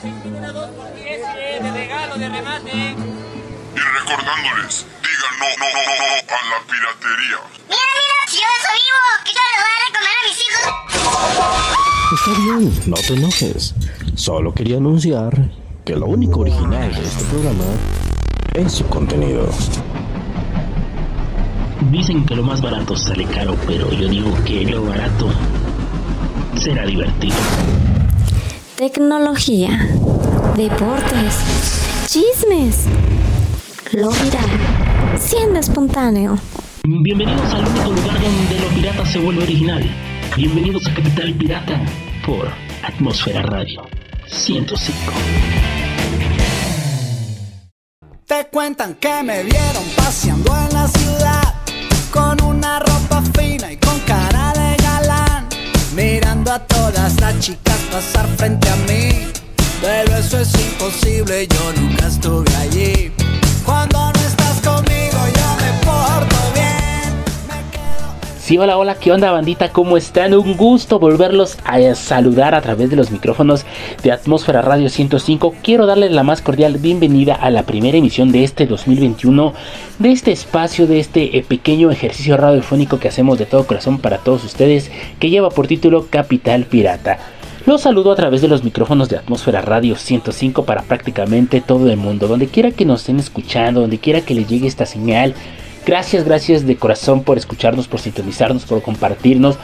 de regalo, de remate. Y recordándoles, digan no, no, no, no, a la piratería. Mira, mira, si yo eso vivo, que yo le voy a Está recomer a mis hijos. bien, no te enojes. Solo quería anunciar que lo único original de este programa es su contenido. Dicen que lo más barato sale caro, pero yo digo que lo barato será divertido. Tecnología, deportes, chismes, lo viral, siendo espontáneo. Bienvenidos al único lugar donde lo pirata se vuelve original. Bienvenidos a Capital Pirata por Atmósfera Radio 105. Te cuentan que me vieron paseando en la ciudad con una ropa fina y a todas las chicas pasar frente a mí. Pero eso es imposible, yo nunca estuve allí. Cuando Sí, hola, hola, ¿qué onda bandita? ¿Cómo están? Un gusto volverlos a saludar a través de los micrófonos de Atmósfera Radio 105. Quiero darles la más cordial bienvenida a la primera emisión de este 2021, de este espacio, de este eh, pequeño ejercicio radiofónico que hacemos de todo corazón para todos ustedes, que lleva por título Capital Pirata. Los saludo a través de los micrófonos de Atmósfera Radio 105 para prácticamente todo el mundo, donde quiera que nos estén escuchando, donde quiera que les llegue esta señal. Gracias, gracias de corazón por escucharnos, por sintonizarnos, por compartirnos,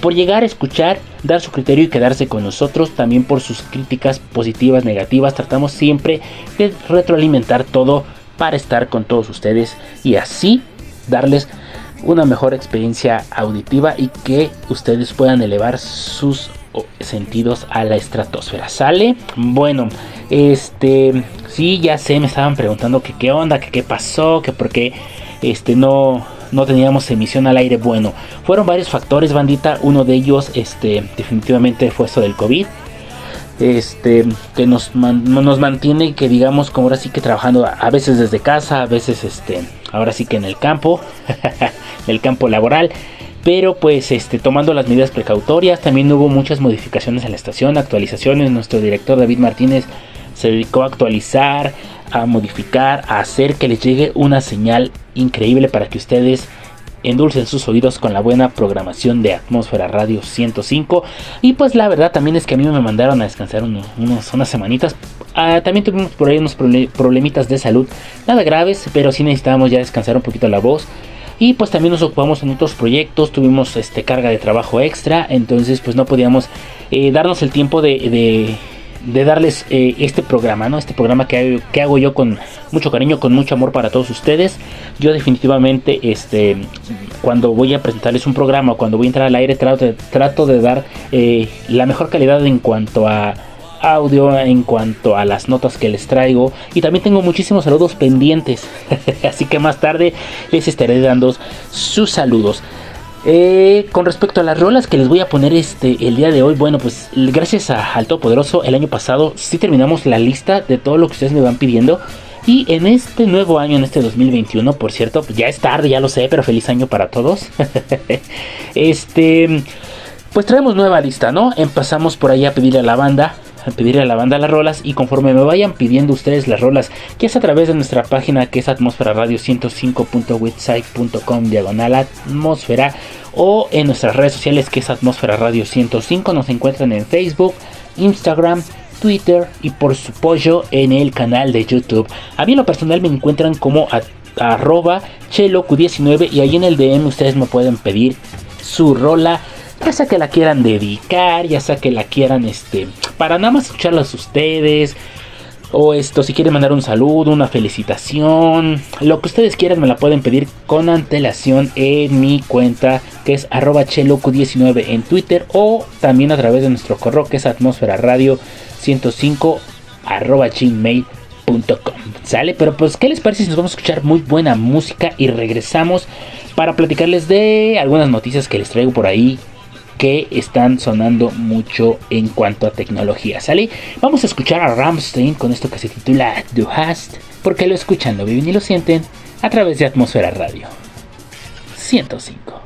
por llegar a escuchar, dar su criterio y quedarse con nosotros, también por sus críticas positivas, negativas. Tratamos siempre de retroalimentar todo para estar con todos ustedes y así darles una mejor experiencia auditiva y que ustedes puedan elevar sus sentidos a la estratosfera. ¿Sale? Bueno, este, sí, ya sé, me estaban preguntando que qué onda, que qué pasó, que por qué este no no teníamos emisión al aire. Bueno, fueron varios factores, bandita. Uno de ellos, este, definitivamente fue eso del COVID. Este, que nos, nos mantiene, que digamos, como ahora sí que trabajando a, a veces desde casa, a veces, este, ahora sí que en el campo, en el campo laboral. Pero pues este, tomando las medidas precautorias, también hubo muchas modificaciones en la estación, actualizaciones. Nuestro director David Martínez se dedicó a actualizar, a modificar, a hacer que les llegue una señal increíble para que ustedes endulcen sus oídos con la buena programación de Atmósfera Radio 105. Y pues la verdad también es que a mí me mandaron a descansar uno- unos, unas semanitas. Ah, también tuvimos por ahí unos problemitas de salud, nada graves, pero sí necesitábamos ya descansar un poquito la voz. Y pues también nos ocupamos en otros proyectos, tuvimos este, carga de trabajo extra, entonces pues no podíamos eh, darnos el tiempo de- de darles eh, este programa, ¿no? Este programa que, que hago yo con mucho cariño, con mucho amor para todos ustedes. Yo definitivamente, este, cuando voy a presentarles un programa, cuando voy a entrar al aire, trato de, trato de dar eh, la mejor calidad en cuanto a audio, en cuanto a las notas que les traigo. Y también tengo muchísimos saludos pendientes. Así que más tarde les estaré dando sus saludos. Eh, con respecto a las rolas que les voy a poner este el día de hoy, bueno, pues gracias a al Todopoderoso, el año pasado sí terminamos la lista de todo lo que ustedes me van pidiendo. Y en este nuevo año, en este 2021, por cierto, pues ya es tarde, ya lo sé, pero feliz año para todos. este, pues traemos nueva lista, ¿no? Empezamos por ahí a pedirle a la banda, pedirle a la banda las rolas y conforme me vayan pidiendo ustedes las rolas, que es a través de nuestra página que es atmósfera radio 105.website.com diagonal atmósfera o en nuestras redes sociales que es atmósfera radio 105, nos encuentran en Facebook, Instagram, Twitter y por su pollo en el canal de YouTube. A mí en lo personal me encuentran como a- arroba chelocu19 y ahí en el DM ustedes me pueden pedir su rola ya sea que la quieran dedicar, ya sea que la quieran este para nada más escucharlas ustedes o esto si quieren mandar un saludo, una felicitación, lo que ustedes quieran me la pueden pedir con antelación en mi cuenta que es arroba chelocu19 en Twitter o también a través de nuestro correo que es atmósfera radio 105 arroba gmail.com sale pero pues qué les parece si nos vamos a escuchar muy buena música y regresamos para platicarles de algunas noticias que les traigo por ahí que están sonando mucho en cuanto a tecnología, ¿sale? Vamos a escuchar a Ramstein con esto que se titula Du hast, porque lo escuchan, lo viven y lo sienten a través de Atmósfera Radio 105.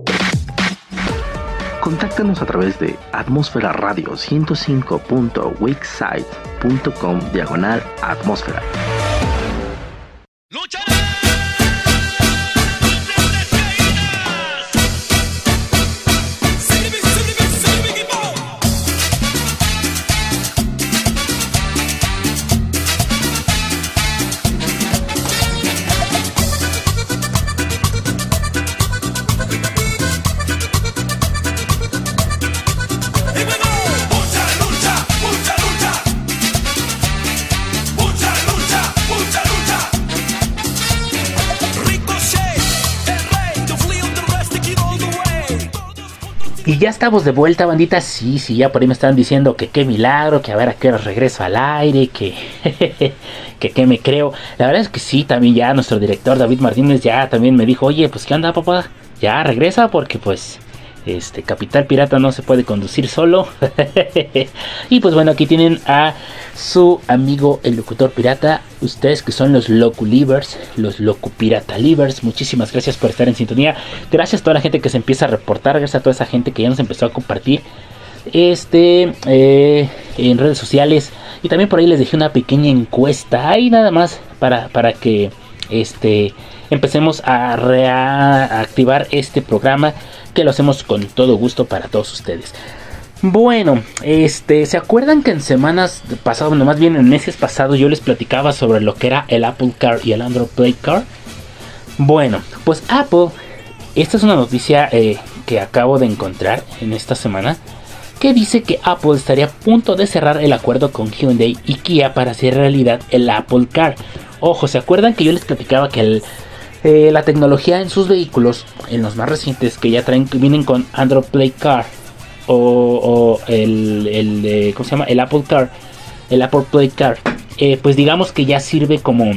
Contáctanos a través de atmósfera radio 105.wixsite.com diagonal atmósfera. Ya estamos de vuelta, bandita. Sí, sí, ya por ahí me están diciendo que qué milagro, que a ver a qué hora regreso al aire, que que qué me creo. La verdad es que sí, también ya nuestro director David Martínez ya también me dijo, oye, pues qué onda, papá, ya regresa porque pues este Capital Pirata no se puede conducir solo. y pues bueno, aquí tienen a su amigo el locutor pirata. Ustedes que son los Loculivers, los Locupirata Livers. Muchísimas gracias por estar en sintonía. Gracias a toda la gente que se empieza a reportar. Gracias a toda esa gente que ya nos empezó a compartir este eh, en redes sociales. Y también por ahí les dejé una pequeña encuesta. Ahí nada más para, para que este empecemos a reactivar este programa que lo hacemos con todo gusto para todos ustedes. Bueno, este, ¿se acuerdan que en semanas pasadas, bueno, más bien en meses pasados yo les platicaba sobre lo que era el Apple Car y el Android Play Car? Bueno, pues Apple, esta es una noticia eh, que acabo de encontrar en esta semana, que dice que Apple estaría a punto de cerrar el acuerdo con Hyundai y Kia para hacer realidad el Apple Car. Ojo, ¿se acuerdan que yo les platicaba que el eh, la tecnología en sus vehículos, en los más recientes que ya traen, vienen con Android Play Car o, el, el ¿cómo se llama? El Apple Car, el Apple Play Car, eh, pues digamos que ya sirve como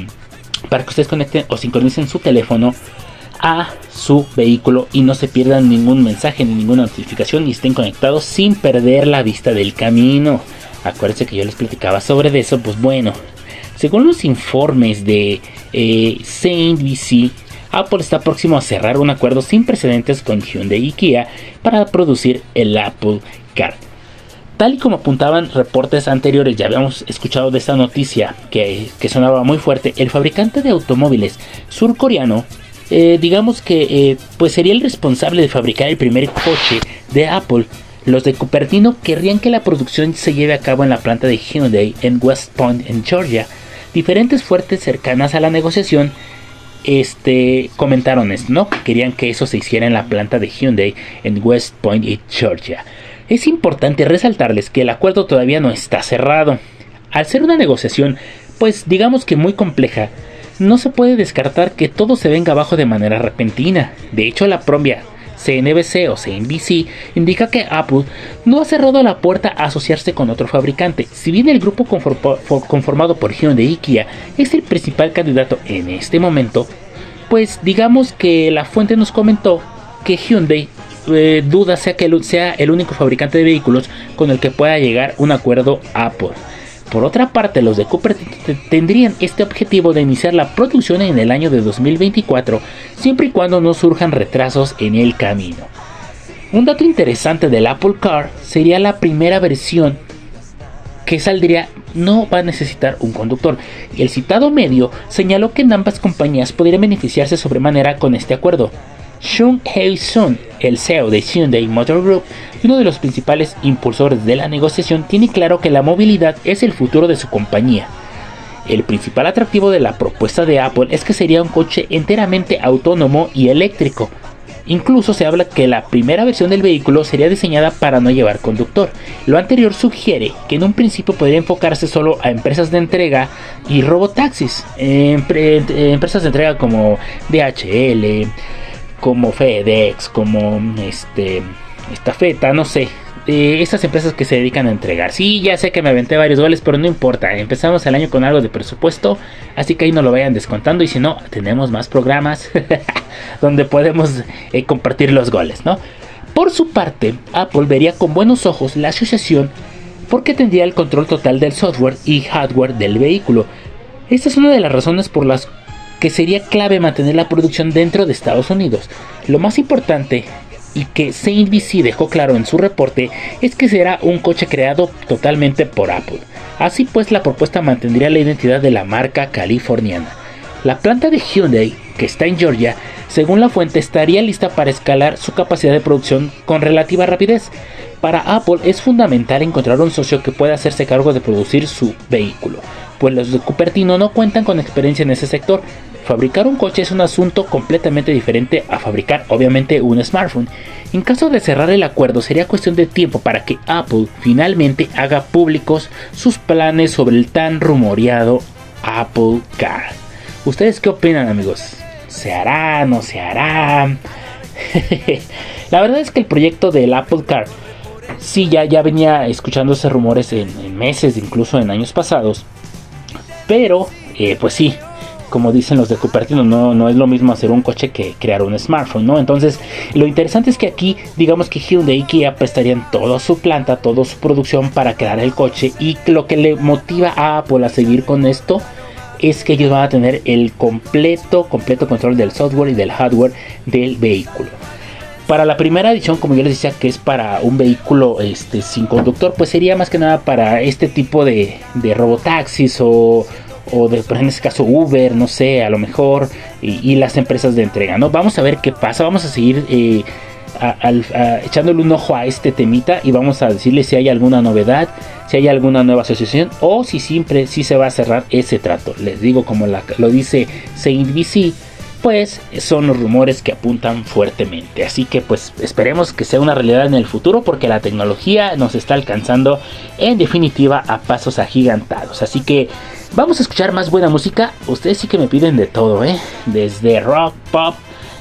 para que ustedes conecten o sincronicen su teléfono a su vehículo y no se pierdan ningún mensaje ni ninguna notificación y estén conectados sin perder la vista del camino. Acuérdense que yo les platicaba sobre eso, pues bueno, según los informes de eh, CNBC, Apple está próximo a cerrar un acuerdo sin precedentes con Hyundai y Kia para producir el Apple Car. Tal y como apuntaban reportes anteriores, ya habíamos escuchado de esta noticia que, sonaba muy fuerte, el fabricante de automóviles surcoreano, eh, digamos que eh, pues sería el responsable de fabricar el primer coche de Apple. Los de Cupertino querrían que la producción se lleve a cabo en la planta de Hyundai en West Point, en Georgia, diferentes fuertes cercanas a la negociación este, comentaron esto, ¿no? Querían que eso se hiciera en la planta de Hyundai en West Point, Georgia. Es importante resaltarles que el acuerdo todavía no está cerrado. Al ser una negociación, pues digamos que muy compleja, no se puede descartar que todo se venga abajo de manera repentina. De hecho, la propia CNBC o CNBC indica que Apple no ha cerrado la puerta a asociarse con otro fabricante. Si bien el grupo conformado por Hyundai y Kia es el principal candidato en este momento, pues digamos que la fuente nos comentó que Hyundai eh, duda sea que sea el único fabricante de vehículos con el que pueda llegar un acuerdo Apple. Por otra parte, los de Cooper tendrían este objetivo de iniciar la producción en el año de 2024, siempre y cuando no surjan retrasos en el camino. Un dato interesante del Apple Car sería la primera versión que saldría no va a necesitar un conductor. El citado medio señaló que en ambas compañías podrían beneficiarse sobremanera con este acuerdo. Shun Hei Sun, el CEO de Hyundai Motor Group y uno de los principales impulsores de la negociación, tiene claro que la movilidad es el futuro de su compañía. El principal atractivo de la propuesta de Apple es que sería un coche enteramente autónomo y eléctrico. Incluso se habla que la primera versión del vehículo sería diseñada para no llevar conductor. Lo anterior sugiere que en un principio podría enfocarse solo a empresas de entrega y robotaxis, empresas de entrega como DHL, como FedEx, como este Estafeta, no sé. Eh, esas empresas que se dedican a entregar. Sí, ya sé que me aventé varios goles, pero no importa. Empezamos el año con algo de presupuesto, así que ahí no lo vayan descontando. Y si no, tenemos más programas donde podemos eh, compartir los goles, ¿no? Por su parte, Apple vería con buenos ojos la asociación porque tendría el control total del software y hardware del vehículo. Esta es una de las razones por las que sería clave mantener la producción dentro de Estados Unidos. Lo más importante y que CNBC dejó claro en su reporte es que será un coche creado totalmente por Apple. Así pues la propuesta mantendría la identidad de la marca californiana. La planta de Hyundai, que está en Georgia, según la fuente estaría lista para escalar su capacidad de producción con relativa rapidez. Para Apple es fundamental encontrar un socio que pueda hacerse cargo de producir su vehículo, pues los de Cupertino no cuentan con experiencia en ese sector, Fabricar un coche es un asunto completamente diferente a fabricar obviamente un smartphone. En caso de cerrar el acuerdo sería cuestión de tiempo para que Apple finalmente haga públicos sus planes sobre el tan rumoreado Apple Car. ¿Ustedes qué opinan amigos? ¿Se hará? ¿No se hará? La verdad es que el proyecto del Apple Car sí ya, ya venía escuchándose rumores en, meses, incluso en años pasados. Pero, eh, pues sí, como dicen los de Cupertino, no, no es lo mismo hacer un coche que crear un smartphone, ¿no? Entonces, lo interesante es que aquí, digamos que Hyundai y Kia prestarían toda su planta, toda su producción para crear el coche y lo que le motiva a Apple a seguir con esto es que ellos van a tener el completo, completo control del software y del hardware del vehículo. Para la primera edición, como yo les decía, que es para un vehículo este, sin conductor, pues sería más que nada para este tipo de, de robotaxis o o de, en este caso Uber, no sé, a lo mejor, y, las empresas de entrega, ¿no? Vamos a ver qué pasa, vamos a seguir eh, echándole un ojo a este temita y vamos a decirle si hay alguna novedad, si hay alguna nueva asociación o si siempre si se va a cerrar ese trato. Les digo como lo dice CNBC, pues son los rumores que apuntan fuertemente. Así que pues esperemos que sea una realidad en el futuro porque la tecnología nos está alcanzando en definitiva a pasos agigantados. Así que Vamos a escuchar más buena música. Ustedes sí que me piden de todo, ¿eh? Desde rock, pop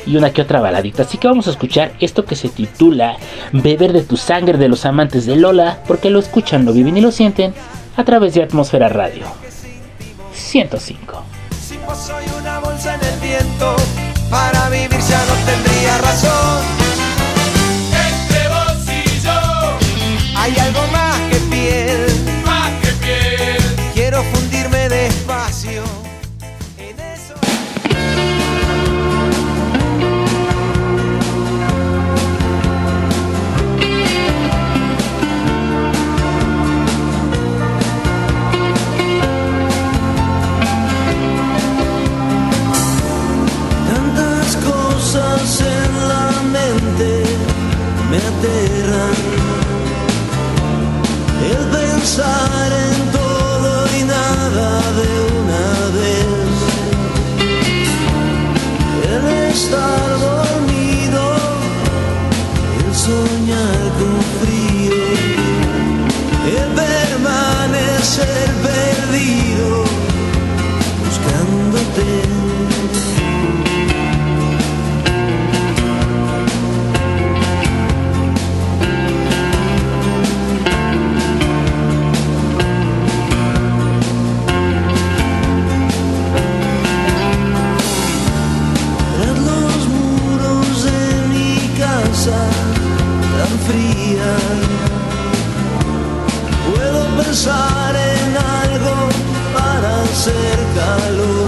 y una que otra baladita. Así que vamos a escuchar esto que se titula Beber de tu sangre de los amantes de Lola, porque lo escuchan, lo viven y lo sienten a través de Atmósfera Radio 105. Si soy una bolsa en el viento, para vivir ya no tendría razón. Cosas en la mente me aterran. El pensar en tan fría. Puedo pensar en algo para hacer calor.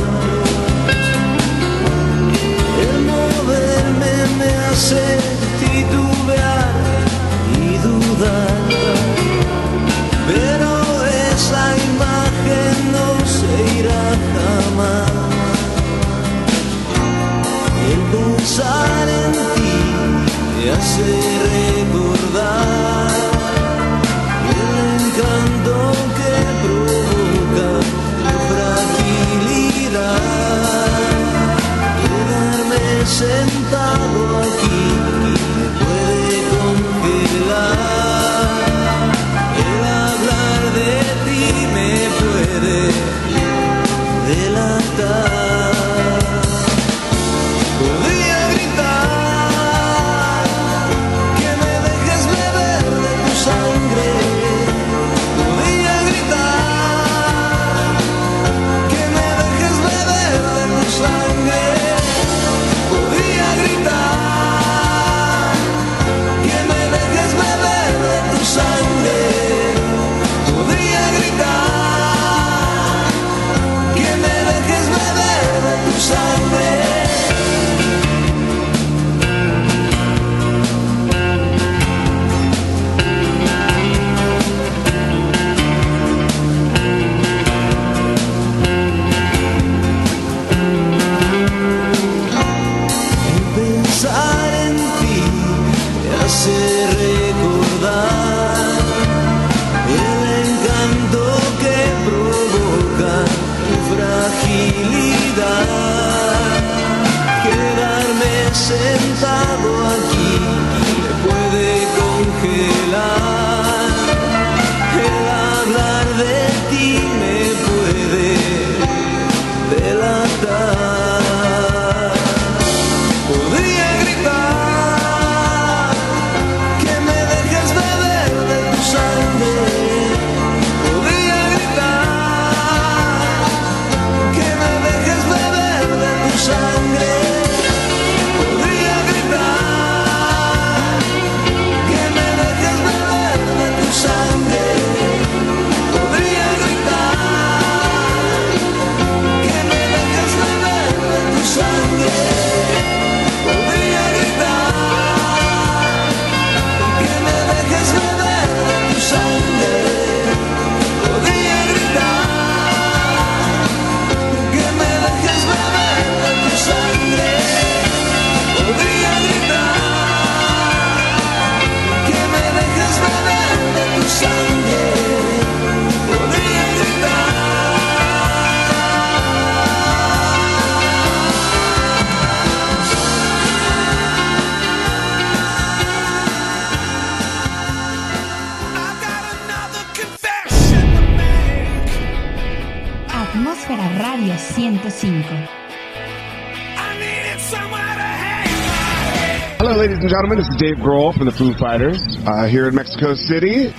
Gentlemen. This is Dave Grohl from the Foo Fighters uh, here in Mexico City.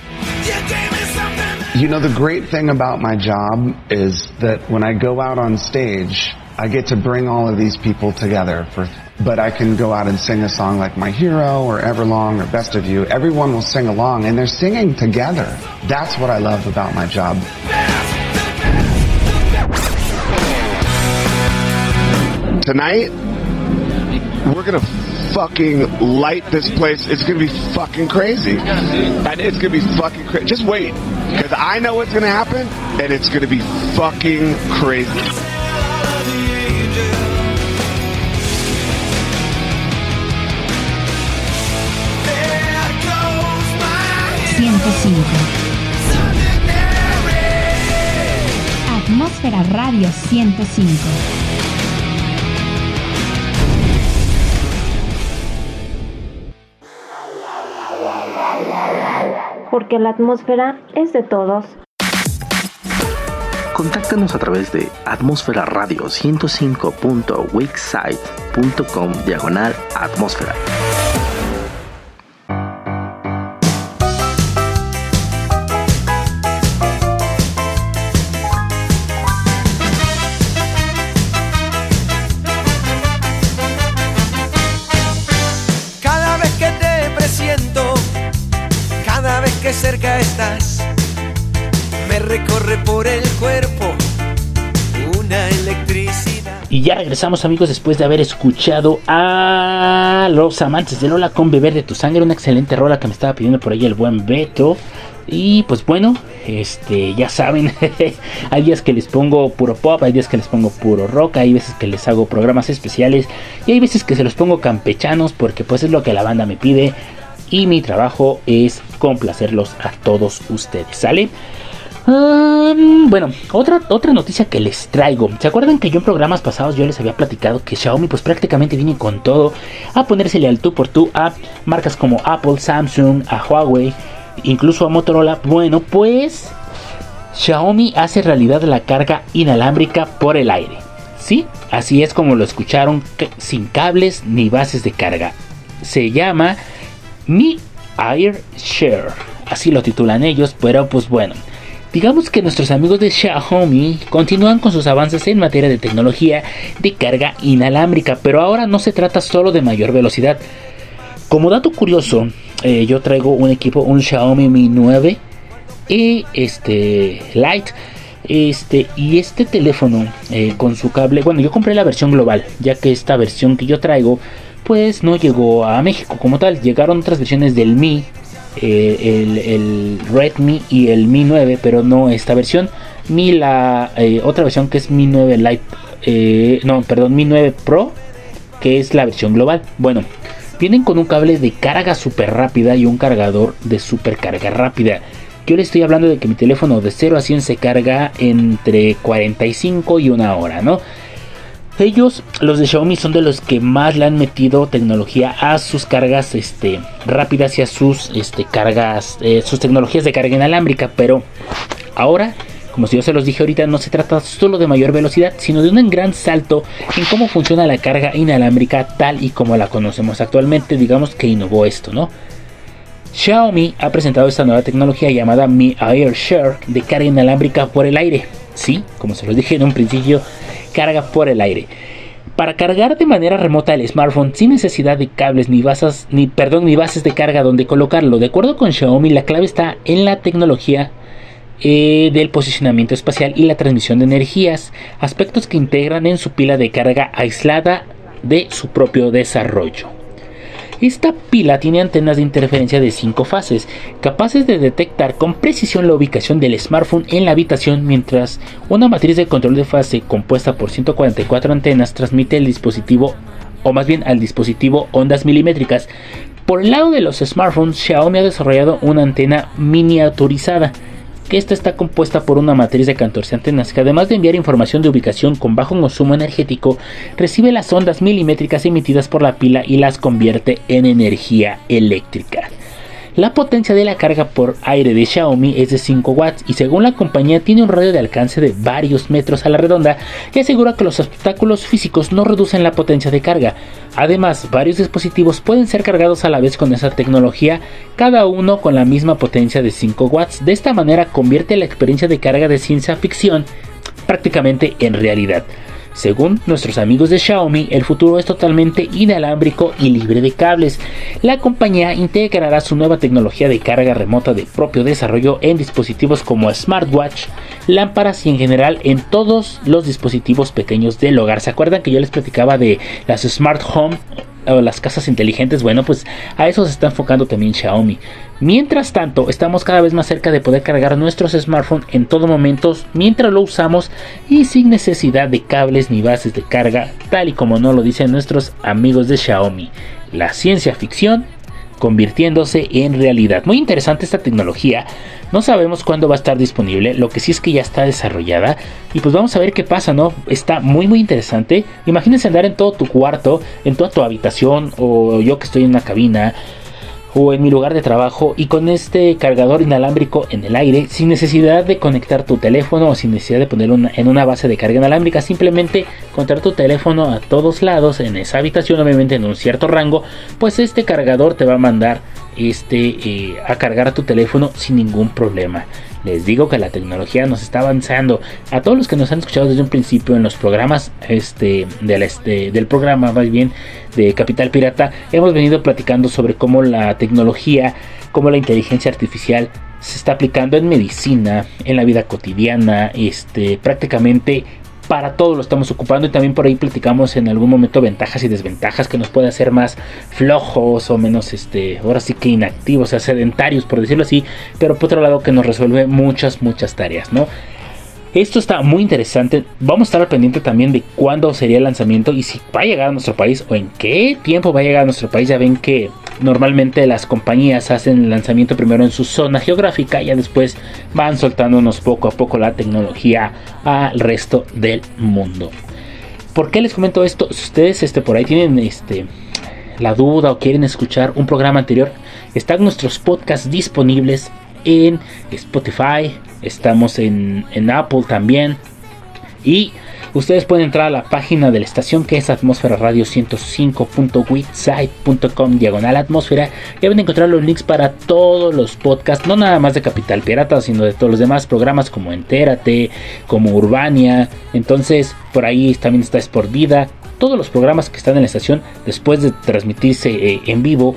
You know, the great thing about my job is that when I go out on stage, I get to bring all of these people together for but I can go out and sing a song like My Hero or Everlong or Best of You. Everyone will sing along and they're singing together. That's what I love about my job. Tonight, we're gonna fucking light this place. It's gonna be fucking crazy. And it's gonna be fucking crazy. Just wait. Because I know what's gonna happen, and it's gonna be fucking crazy. 105. Atmósfera Radio 105. Porque la atmósfera es de todos. Contáctanos a través de atmósfera radio 105.wixsite.com diagonal atmósfera. Ya regresamos amigos después de haber escuchado a los amantes de Lola con Beber de tu Sangre, una excelente rola que me estaba pidiendo por ahí el buen Beto. Y pues bueno, este, ya saben, hay días que les pongo puro pop, hay días que les pongo puro rock, hay veces que les hago programas especiales y hay veces que se los pongo campechanos porque pues es lo que la banda me pide y mi trabajo es complacerlos a todos ustedes, ¿sale? Bueno, otra, otra noticia que les traigo. ¿Se acuerdan que yo en programas pasados yo les había platicado que Xiaomi pues prácticamente viene con todo a ponérsele al tú por tú a marcas como Apple, Samsung, a Huawei, incluso a Motorola? Bueno, pues Xiaomi hace realidad la carga inalámbrica por el aire. Sí, así es como lo escucharon, sin cables ni bases de carga. Se llama Mi Air Share, así lo titulan ellos, pero pues bueno. Digamos que nuestros amigos de Xiaomi continúan con sus avances en materia de tecnología de carga inalámbrica, pero ahora no se trata solo de mayor velocidad. Como dato curioso, eh, yo traigo un equipo, un Xiaomi Mi 9 y este Lite. Este, y este teléfono eh, con su cable, bueno, yo compré la versión global, ya que esta versión que yo traigo, pues no llegó a México como tal. Llegaron otras versiones del Mi, eh, el, Redmi y el Mi 9, pero no esta versión. Mi la otra versión que es Mi 9 Lite, no, perdón, Mi 9 Pro, que es la versión global. Bueno, Vienen con un cable de carga súper rápida y un cargador de super carga rápida. Yo le estoy hablando de que mi teléfono de 0 a 100 se carga entre 45 y una hora, ¿no? Ellos, los de Xiaomi, son de los que más le han metido tecnología a sus cargas este, rápidas y a sus este, cargas, eh, sus tecnologías de carga inalámbrica. Pero ahora como yo se los dije ahorita, no se trata solo de mayor velocidad, sino de un gran salto en cómo funciona la carga inalámbrica tal y como la conocemos actualmente. Digamos que innovó esto, ¿no? Xiaomi ha presentado esta nueva tecnología llamada Mi Air Share de carga inalámbrica por el aire. Sí, como se los dije en un principio, carga por el aire. Para cargar de manera remota el smartphone sin necesidad de cables ni bases, ni, perdón, ni bases de carga donde colocarlo. De acuerdo con Xiaomi, la clave está en la tecnología eh, del posicionamiento espacial y la transmisión de energías, aspectos que integran en su pila de carga aislada de su propio desarrollo. Esta pila tiene antenas de interferencia de 5 fases, capaces de detectar con precisión la ubicación del smartphone en la habitación, mientras una matriz de control de fase compuesta por 144 antenas transmite el dispositivo, o más bien al dispositivo, ondas milimétricas. Por el lado de los smartphones, Xiaomi ha desarrollado una antena miniaturizada que esta está compuesta por una matriz de 14 antenas que además de enviar información de ubicación con bajo consumo energético, recibe las ondas milimétricas emitidas por la pila y las convierte en energía eléctrica. La potencia de la carga por aire de Xiaomi es de 5 watts y según la compañía tiene un radio de alcance de varios metros a la redonda que asegura que los obstáculos físicos no reducen la potencia de carga. Además, varios dispositivos pueden ser cargados a la vez con esa tecnología, cada uno con la misma potencia de 5 watts. De esta manera convierte la experiencia de carga de ciencia ficción prácticamente en realidad. Según nuestros amigos de Xiaomi, el futuro es totalmente inalámbrico y libre de cables. La compañía integrará su nueva tecnología de carga remota de propio desarrollo en dispositivos como smartwatch, lámparas y en general en todos los dispositivos pequeños del hogar. ¿Se acuerdan que yo les platicaba de las smart home las casas inteligentes? Bueno, pues a eso se está enfocando también Xiaomi. Mientras tanto, estamos cada vez más cerca de poder cargar nuestros smartphones en todo momento mientras lo usamos y sin necesidad de cables ni bases de carga, tal y como nos lo dicen nuestros amigos de Xiaomi. La ciencia ficción convirtiéndose en realidad. Muy interesante esta tecnología. No sabemos cuándo va a estar disponible, lo que sí es que ya está desarrollada y pues vamos a ver qué pasa, ¿no? Está muy muy interesante. Imagínense andar en todo tu cuarto, en toda tu habitación o yo que estoy en una cabina o en mi lugar de trabajo y con este cargador inalámbrico en el aire sin necesidad de conectar tu teléfono o sin necesidad de ponerlo en una base de carga inalámbrica simplemente conectar tu teléfono a todos lados en esa habitación obviamente en un cierto rango pues este cargador te va a mandar este eh, a cargar tu teléfono sin ningún problema. Les digo que la tecnología nos está avanzando. A todos los que nos han escuchado desde un principio en los programas este, del, este, del programa, más bien de Capital Pirata, hemos venido platicando sobre cómo la tecnología, cómo la inteligencia artificial se está aplicando en medicina, en la vida cotidiana, este, prácticamente para todo lo estamos ocupando y también por ahí platicamos en algún momento ventajas y desventajas que nos puede hacer más flojos o menos este ahora sí que inactivos, o sea, sedentarios por decirlo así, pero por otro lado que nos resuelve muchas muchas tareas, ¿no? Esto está muy interesante. Vamos a estar al pendiente también de cuándo sería el lanzamiento y si va a llegar a nuestro país o en qué tiempo va a llegar a nuestro país. Ya ven que normalmente las compañías hacen el lanzamiento primero en su zona geográfica y ya después van soltándonos poco a poco la tecnología al resto del mundo. ¿Por qué les comento esto? Si ustedes este, por ahí tienen este, la duda o quieren escuchar un programa anterior, están nuestros podcasts disponibles en Spotify, estamos en, en Apple también. Y ustedes pueden entrar a la página de la estación que es atmósfera radio 105.witsite.com diagonal atmósfera y van a encontrar los links para todos los podcasts, no nada más de Capital Pirata, sino de todos los demás programas como Entérate, como Urbania. Entonces, por ahí también está Sport Vida. Todos los programas que están en la estación después de transmitirse eh, en vivo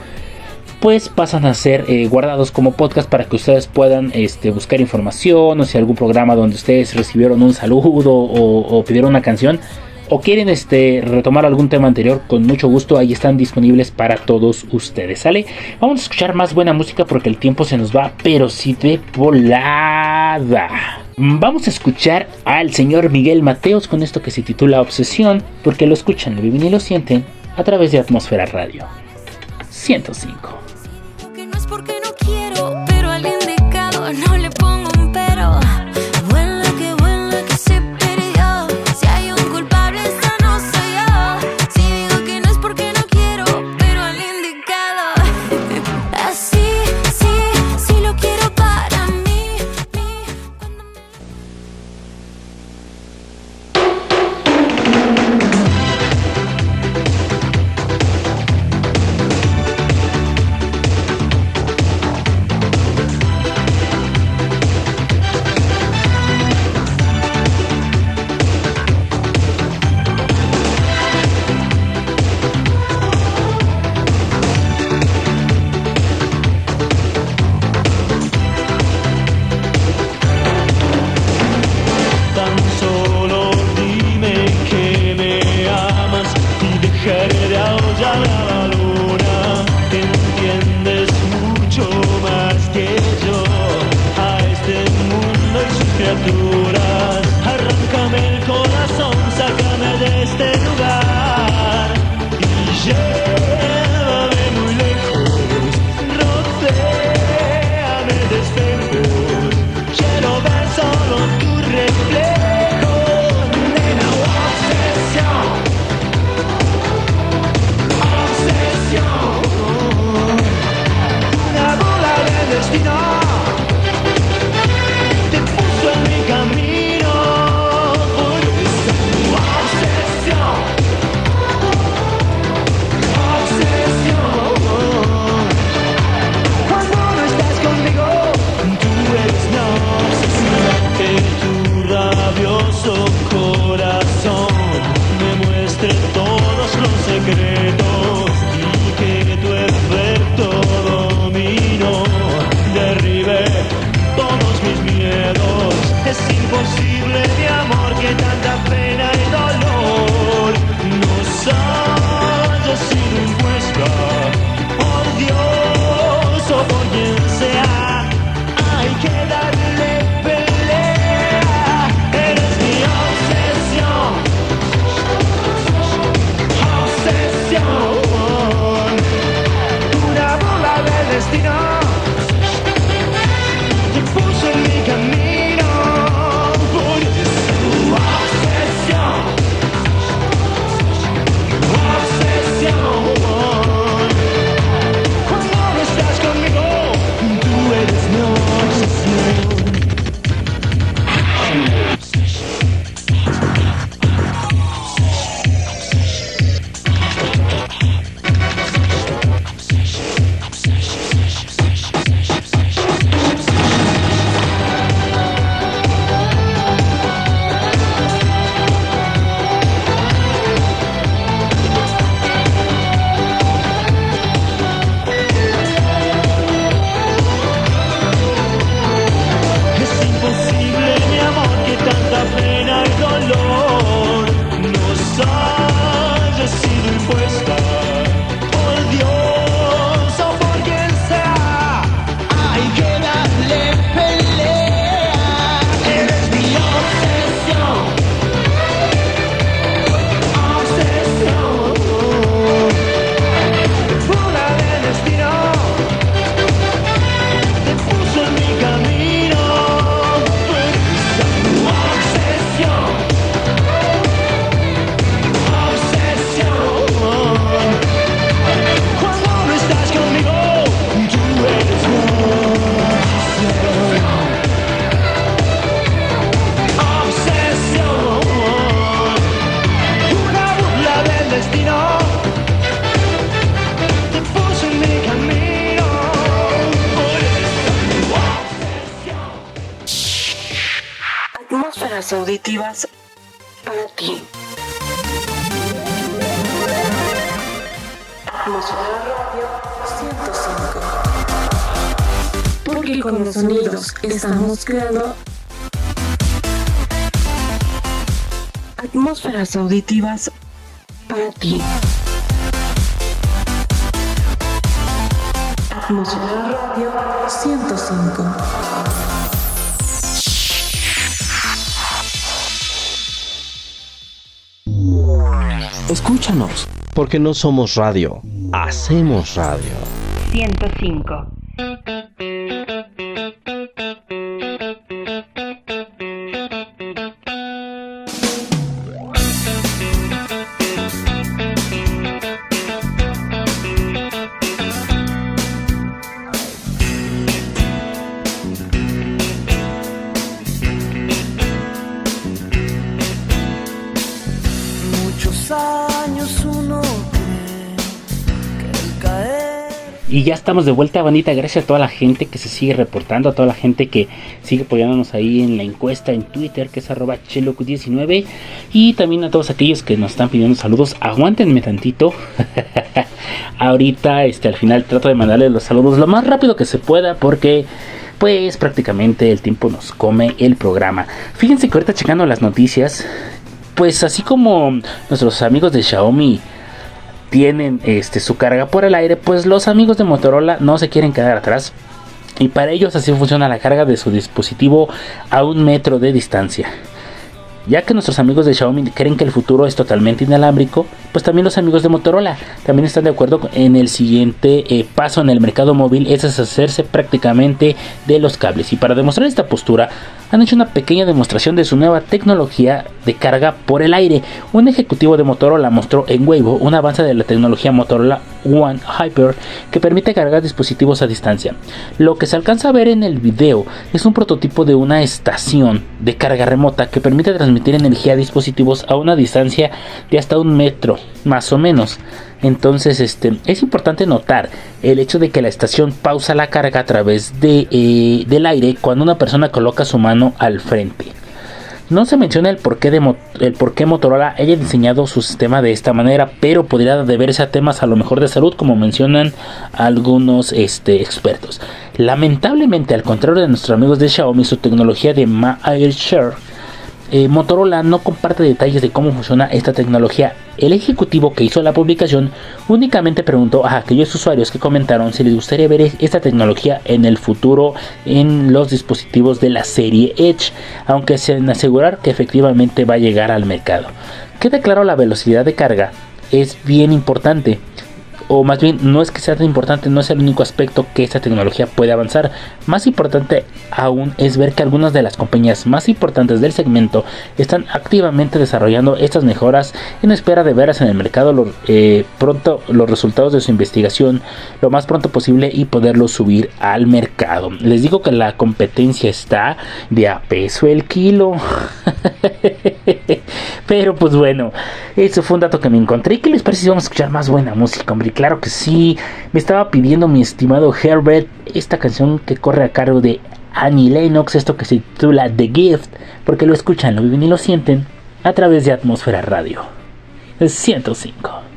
pues pasan a ser eh, guardados como podcast para que ustedes puedan este, buscar información o si algún programa donde ustedes recibieron un saludo o, pidieron una canción o quieren este, retomar algún tema anterior, con mucho gusto ahí están disponibles para todos ustedes. ¿Sale? Vamos a escuchar más buena música porque el tiempo se nos va, pero sí de volada. Vamos a escuchar al señor Miguel Mateos con esto que se titula Obsesión, porque lo escuchan, lo viven y lo sienten a través de Atmósfera Radio 105. No le pongo un pero. Auditivas para ti. Atmósfera Radio 105. Porque con los sonidos estamos creando atmósferas auditivas para ti. Atmósfera Radio 105. Escúchanos, porque no somos radio, hacemos radio. 105. Y ya estamos de vuelta, bandita. Gracias a toda la gente que se sigue reportando, a toda la gente que sigue apoyándonos ahí en la encuesta en Twitter, que es arroba chelocu19. Y también a todos aquellos que nos están pidiendo saludos. Aguántenme tantito. Ahorita, este, al final trato de mandarles los saludos lo más rápido que se pueda porque pues prácticamente el tiempo nos come el programa. Fíjense que ahorita checando las noticias, pues así como nuestros amigos de Xiaomi tienen este su carga por el aire, pues los amigos de Motorola no se quieren quedar atrás. Y para ellos así funciona la carga de su dispositivo a un metro de distancia. Ya que nuestros amigos de Xiaomi creen que el futuro es totalmente inalámbrico, pues también los amigos de Motorola también están de acuerdo en el siguiente eh, paso en el mercado móvil, es deshacerse prácticamente de los cables. Y para demostrar esta postura, han hecho una pequeña demostración de su nueva tecnología de carga por el aire. Un ejecutivo de Motorola mostró en Weibo un avance de la tecnología Motorola One Hyper que permite cargar dispositivos a distancia. Lo que se alcanza a ver en el video es un prototipo de una estación de carga remota que permite transmitir energía a dispositivos a una distancia de hasta un metro, más o menos. Entonces, este, es importante notar el hecho de que la estación pausa la carga a través de, eh, del aire cuando una persona coloca su mano al frente. No se menciona el por, qué de el por qué Motorola haya diseñado su sistema de esta manera, pero podría deberse a temas a lo mejor de salud, como mencionan algunos este, expertos. Lamentablemente, al contrario de nuestros amigos de Xiaomi, su tecnología de Ma AirShare eh, Motorola no comparte detalles de cómo funciona esta tecnología. El ejecutivo que hizo la publicación únicamente preguntó a aquellos usuarios que comentaron si les gustaría ver esta tecnología en el futuro en los dispositivos de la serie Edge, aunque sin asegurar que efectivamente va a llegar al mercado. Queda claro la velocidad de carga es bien importante o más bien no es que sea tan importante, no es el único aspecto que esta tecnología puede avanzar. Más importante aún es ver que algunas de las compañías más importantes del segmento están activamente desarrollando estas mejoras en espera de verlas en el mercado eh, pronto los resultados de su investigación lo más pronto posible y poderlos subir al mercado. Les digo que la competencia está de a peso el kilo. Pero pues bueno, eso fue un dato que me encontré. ¿Y qué les parece si vamos a escuchar más buena música, hombre? Claro que sí. Me estaba pidiendo mi estimado Herbert esta canción que corre a cargo de Annie Lennox, esto que se titula The Gift, porque lo escuchan, lo viven y lo sienten a través de Atmósfera Radio 105.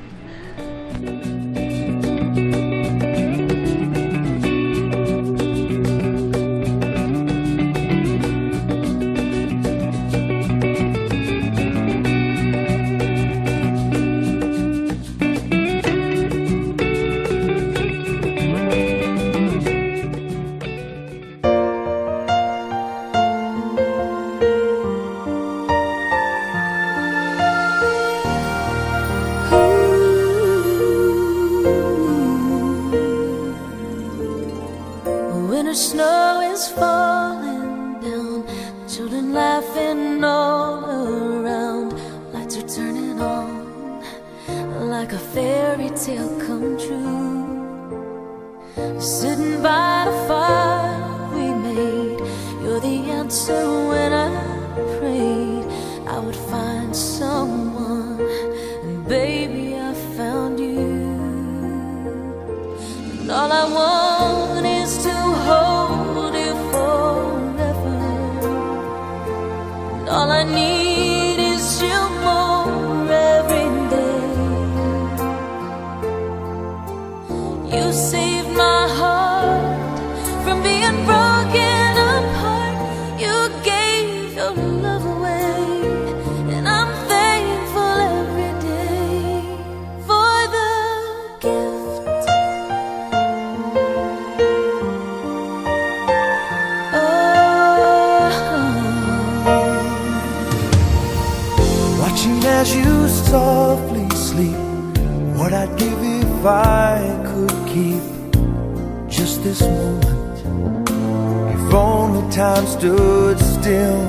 Time stood still.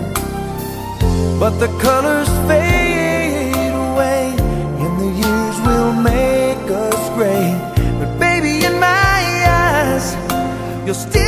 But the colors fade away, and the years will make us gray. But baby, in my eyes, you'll still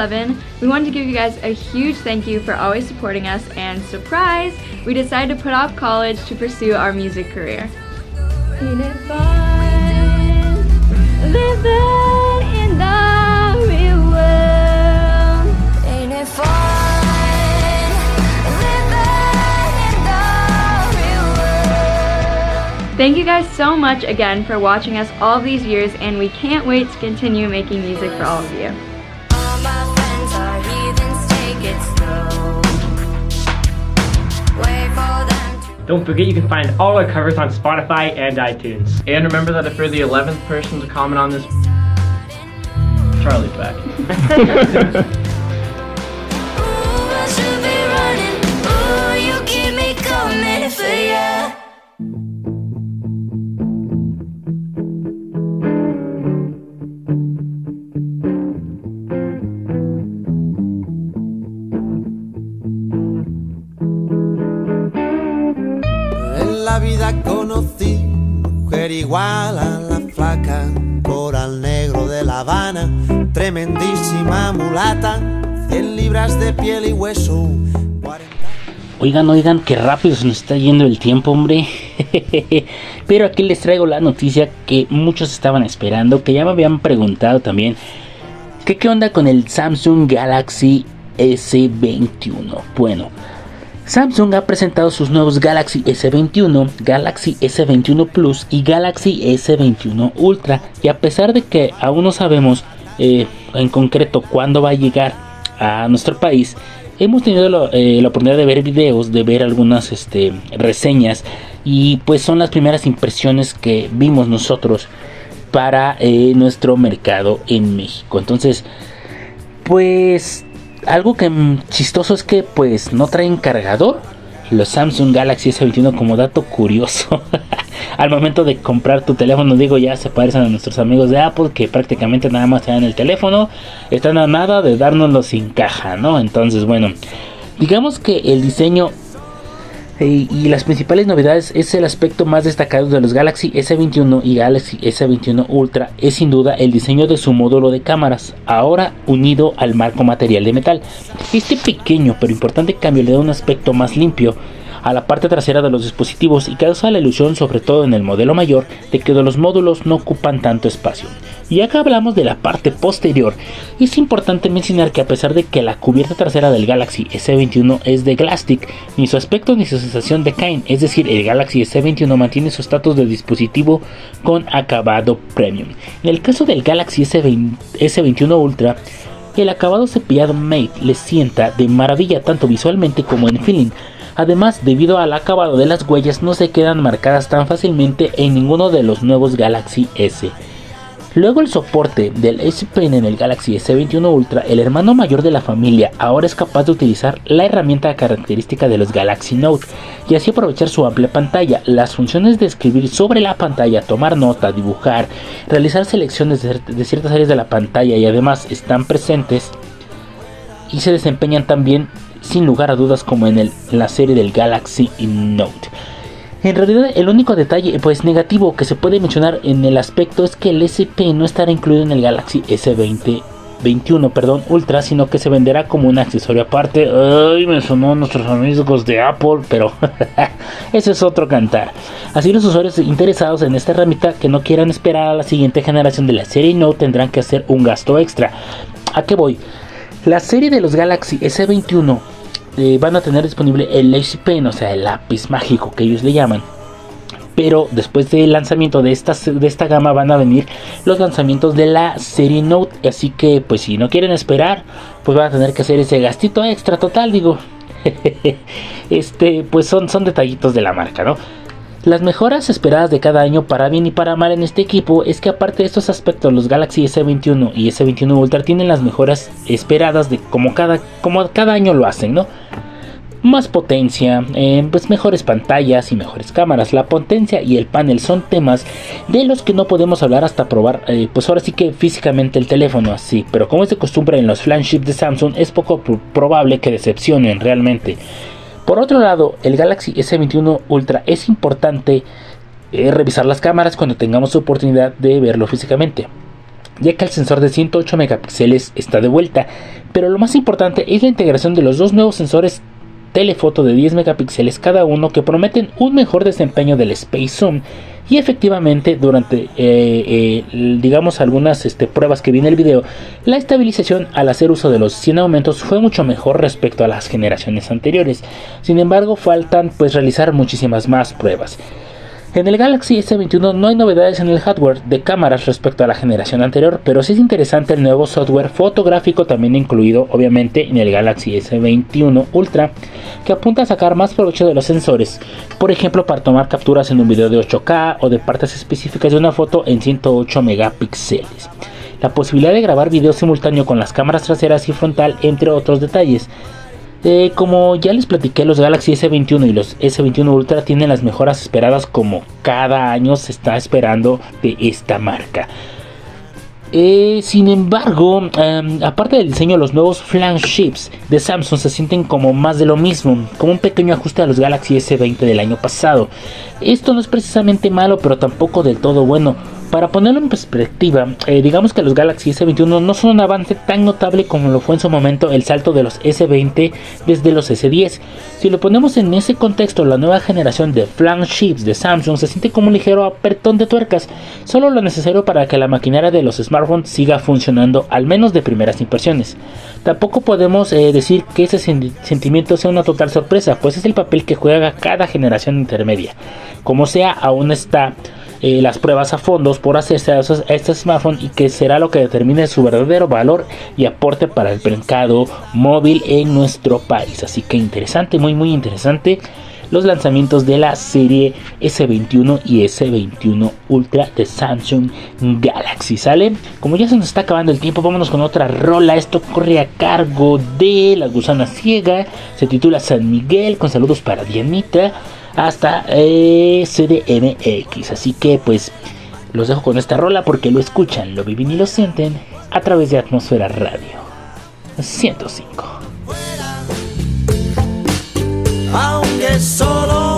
11. We wanted to give you guys a huge thank you for always supporting us, and surprise, we decided to put off college to pursue our music career. Ain't it fun living in the real world? Ain't it fun living in the real world? Thank you guys so much again for watching us all these years, and we can't wait to continue making music for all of you. Don't forget you can find all our covers on Spotify and iTunes. And remember that if you're the 11th person to comment on this, Charlie's back. vida conocí mujer igual a la flaca, coral negro de La Habana, tremendísima mulata, 100 libras de piel y hueso. Oigan, oigan, qué rápido se nos está yendo el tiempo, hombre. Pero aquí les traigo la noticia que muchos estaban esperando, que ya me habían preguntado también. ¿Qué, qué onda con el Samsung Galaxy S21? Bueno, Samsung ha presentado sus nuevos Galaxy S21, Galaxy S21 Plus y Galaxy S21 Ultra. Y a pesar de que aún no sabemos eh, en concreto cuándo va a llegar a nuestro país, hemos tenido eh, la oportunidad de ver videos, de ver algunas este, reseñas y pues son las primeras impresiones que vimos nosotros para eh, nuestro mercado en México. Entonces, pues algo que mm, chistoso es que pues no traen cargador. Los Samsung Galaxy S21 como dato curioso. al momento de comprar tu teléfono, digo, ya se parecen a nuestros amigos de Apple que prácticamente nada más te dan el teléfono, están a nada de dárnoslo sin caja, ¿no? Entonces, bueno, digamos que el diseño eh, y las principales novedades es el aspecto más destacado de los Galaxy S21 y Galaxy S21 Ultra es sin duda el diseño de su módulo de cámaras, ahora unido al marco material de metal. Este pequeño pero importante cambio le da un aspecto más limpio a la parte trasera de los dispositivos y causa la ilusión, sobre todo en el modelo mayor, de que los módulos no ocupan tanto espacio. Y acá hablamos de la parte posterior, es importante mencionar que a pesar de que la cubierta trasera del Galaxy S21 es de Glastic, ni su aspecto ni su sensación decaen, es decir, el Galaxy S21 mantiene su estatus de dispositivo con acabado premium. En el caso del Galaxy S20 S21 Ultra, el acabado cepillado Mate le sienta de maravilla tanto visualmente como en feeling. Además, debido al acabado de las huellas no se quedan marcadas tan fácilmente en ninguno de los nuevos Galaxy S. Luego el soporte del S Pen en el Galaxy S21 Ultra, el hermano mayor de la familia ahora es capaz de utilizar la herramienta característica de los Galaxy Note y así aprovechar su amplia pantalla, las funciones de escribir sobre la pantalla, tomar nota, dibujar, realizar selecciones de, de ciertas áreas de la pantalla y además están presentes y se desempeñan también sin lugar a dudas como en, la serie del Galaxy Note. En realidad el único detalle pues negativo que se puede mencionar en el aspecto es que el SP no estará incluido en el Galaxy S20 21, perdón, Ultra, sino que se venderá como un accesorio aparte. Ay, me sonó nuestros amigos de Apple, pero ese es otro cantar. Así los usuarios interesados en esta herramienta que no quieran esperar a la siguiente generación de la serie Note tendrán que hacer un gasto extra. ¿A qué voy? La serie de los Galaxy S21 eh, van a tener disponible el Lazy Pen, o sea, el lápiz mágico que ellos le llaman. Pero después del lanzamiento de esta, de esta gama van a venir los lanzamientos de la serie Note. Así que, pues, si no quieren esperar, pues van a tener que hacer ese gastito extra total, digo. este, pues son, son detallitos de la marca, ¿no? Las mejoras esperadas de cada año para bien y para mal en este equipo es que aparte de estos aspectos los Galaxy S21 y S21 Ultra tienen las mejoras esperadas de como cada, como cada año lo hacen, ¿no? Más potencia, eh, pues mejores pantallas y mejores cámaras. La potencia y el panel son temas de los que no podemos hablar hasta probar, eh, pues ahora sí que físicamente el teléfono así. Pero como es de costumbre en los flagships de Samsung es poco probable que decepcionen realmente. Por otro lado, el Galaxy S21 Ultra es importante eh, revisar las cámaras cuando tengamos oportunidad de verlo físicamente, ya que el sensor de 108 megapíxeles está de vuelta, pero lo más importante es la integración de los dos nuevos sensores telefoto de 10 megapíxeles cada uno que prometen un mejor desempeño del Space Zoom y efectivamente durante eh, eh, digamos algunas este, pruebas que vi en el video la estabilización al hacer uso de los 100 aumentos fue mucho mejor respecto a las generaciones anteriores. Sin embargo faltan pues realizar muchísimas más pruebas en el Galaxy S21 no hay novedades en el hardware de cámaras respecto a la generación anterior, pero sí es interesante el nuevo software fotográfico también incluido obviamente en el Galaxy S21 Ultra, que apunta a sacar más provecho de los sensores, por ejemplo para tomar capturas en un video de 8K o de partes específicas de una foto en 108 megapíxeles. La posibilidad de grabar video simultáneo con las cámaras traseras y frontal, entre otros detalles. Eh, como ya les platiqué, los Galaxy S21 y los S21 Ultra tienen las mejoras esperadas como cada año se está esperando de esta marca. Eh, sin embargo, em, aparte del diseño, los nuevos flagships de Samsung se sienten como más de lo mismo, como un pequeño ajuste a los Galaxy S20 del año pasado. Esto no es precisamente malo, pero tampoco del todo bueno. Para ponerlo en perspectiva, eh, digamos que los Galaxy S21 no son un avance tan notable como lo fue en su momento el salto de los S20 desde los S10. Si lo ponemos en ese contexto, la nueva generación de flagships de Samsung se siente como un ligero apertón de tuercas, solo lo necesario para que la maquinaria de los smartphones siga funcionando, al menos de primeras impresiones. Tampoco podemos eh, decir que ese sentimiento sea una total sorpresa, pues es el papel que juega cada generación intermedia. Como sea, aún está eh, las pruebas a fondos por hacerse a este smartphone y que será lo que determine su verdadero valor y aporte para el mercado móvil en nuestro país. Así que interesante, muy muy interesante los lanzamientos de la serie S21 y S21 Ultra de Samsung Galaxy. ¿Sale? Como ya se nos está acabando el tiempo, vámonos con otra rola. Esto corre a cargo de La Gusana Ciega. Se titula San Miguel. Con saludos para Dianita. Hasta eh, CDMX. Así que pues los dejo con esta rola porque lo escuchan, lo viven y lo sienten a través de Atmósfera Radio 105. Solo.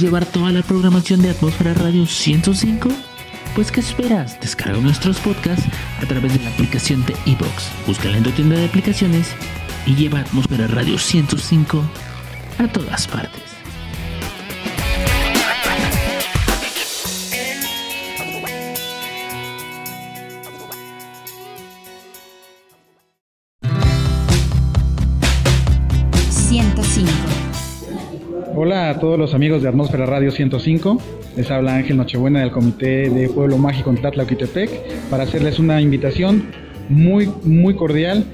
Llevar toda la programación de Atmósfera Radio 105? Pues ¿qué esperas? Descarga nuestros podcasts a través de la aplicación de iBox. Búscala en tu tienda de aplicaciones y lleva Atmósfera Radio 105 a todas partes. Todos los amigos de Atmósfera Radio 105. Les habla Ángel Nochebuena del Comité de Pueblo Mágico en Tlatlauquitepec para hacerles una invitación muy, muy cordial